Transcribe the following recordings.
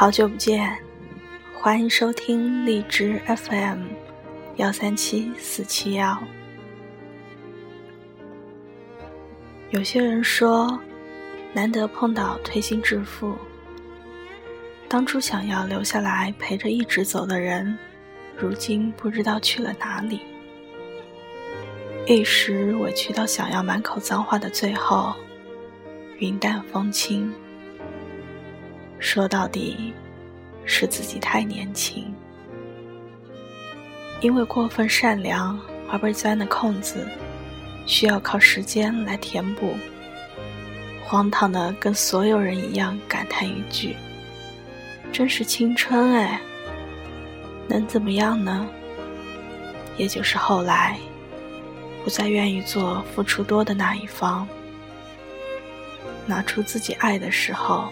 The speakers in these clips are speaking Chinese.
好久不见，欢迎收听荔枝 FM 幺三七四七幺。有些人说，难得碰到推心置腹，当初想要留下来陪着一直走的人，如今不知道去了哪里。一时委屈到想要满口脏话的最后，云淡风轻。说到底，是自己太年轻，因为过分善良而被钻的空子，需要靠时间来填补。荒唐的跟所有人一样感叹一句：“真是青春哎！”能怎么样呢？也就是后来，不再愿意做付出多的那一方，拿出自己爱的时候。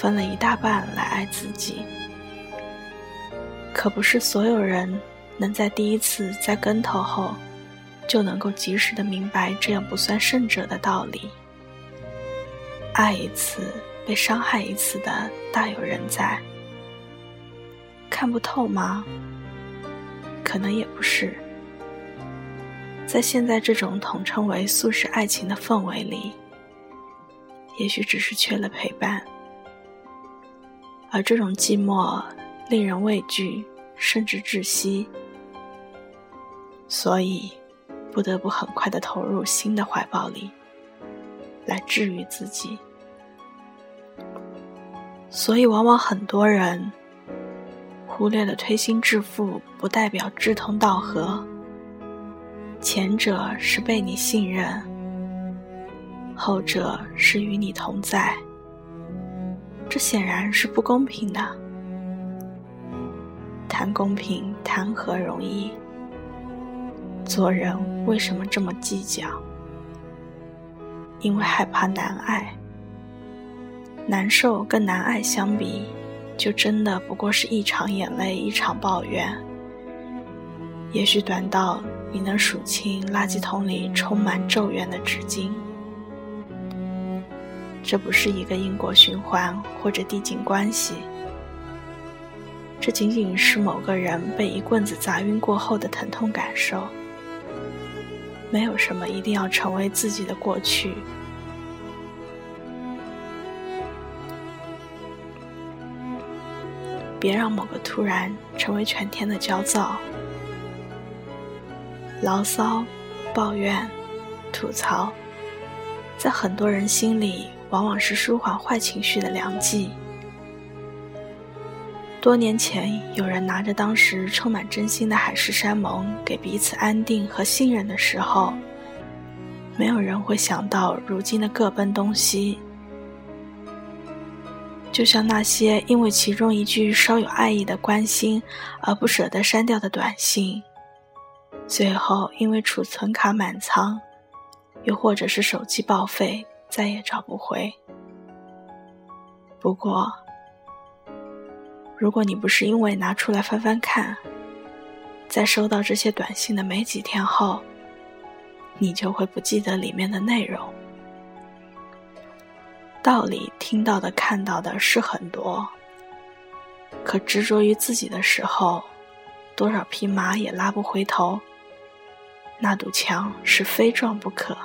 分了一大半来爱自己，可不是所有人能在第一次栽跟头后，就能够及时的明白这样不算胜者的道理。爱一次被伤害一次的大有人在，看不透吗？可能也不是，在现在这种统称为素食爱情的氛围里，也许只是缺了陪伴。而这种寂寞令人畏惧，甚至窒息，所以不得不很快的投入新的怀抱里，来治愈自己。所以，往往很多人忽略了推心置腹不代表志同道合，前者是被你信任，后者是与你同在。这显然是不公平的。谈公平，谈何容易？做人为什么这么计较？因为害怕难爱。难受跟难爱相比，就真的不过是一场眼泪，一场抱怨。也许短到你能数清垃圾桶里充满咒怨的纸巾。这不是一个因果循环或者递进关系，这仅仅是某个人被一棍子砸晕过后的疼痛感受。没有什么一定要成为自己的过去，别让某个突然成为全天的焦躁、牢骚、抱怨、吐槽，在很多人心里。往往是舒缓坏情绪的良剂。多年前，有人拿着当时充满真心的海誓山盟给彼此安定和信任的时候，没有人会想到如今的各奔东西。就像那些因为其中一句稍有爱意的关心而不舍得删掉的短信，最后因为储存卡满仓，又或者是手机报废。再也找不回。不过，如果你不是因为拿出来翻翻看，在收到这些短信的没几天后，你就会不记得里面的内容。道理听到的、看到的是很多，可执着于自己的时候，多少匹马也拉不回头。那堵墙是非撞不可。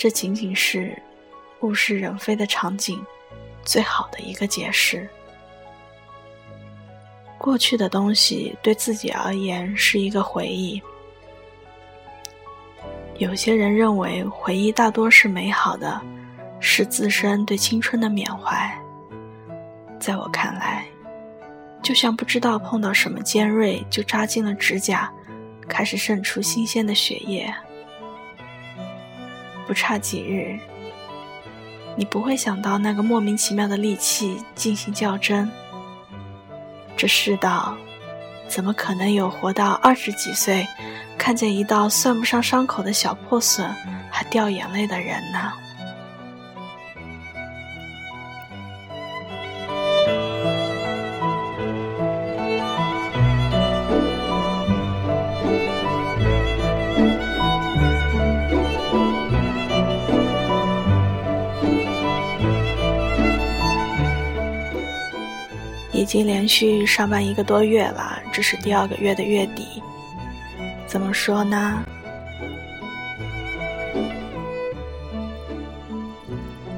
这仅仅是物是人非的场景，最好的一个解释。过去的东西对自己而言是一个回忆。有些人认为回忆大多是美好的，是自身对青春的缅怀。在我看来，就像不知道碰到什么尖锐就扎进了指甲，开始渗出新鲜的血液。不差几日，你不会想到那个莫名其妙的利器进行较真。这世道，怎么可能有活到二十几岁，看见一道算不上伤口的小破损还掉眼泪的人呢？已经连续上班一个多月了，这是第二个月的月底。怎么说呢？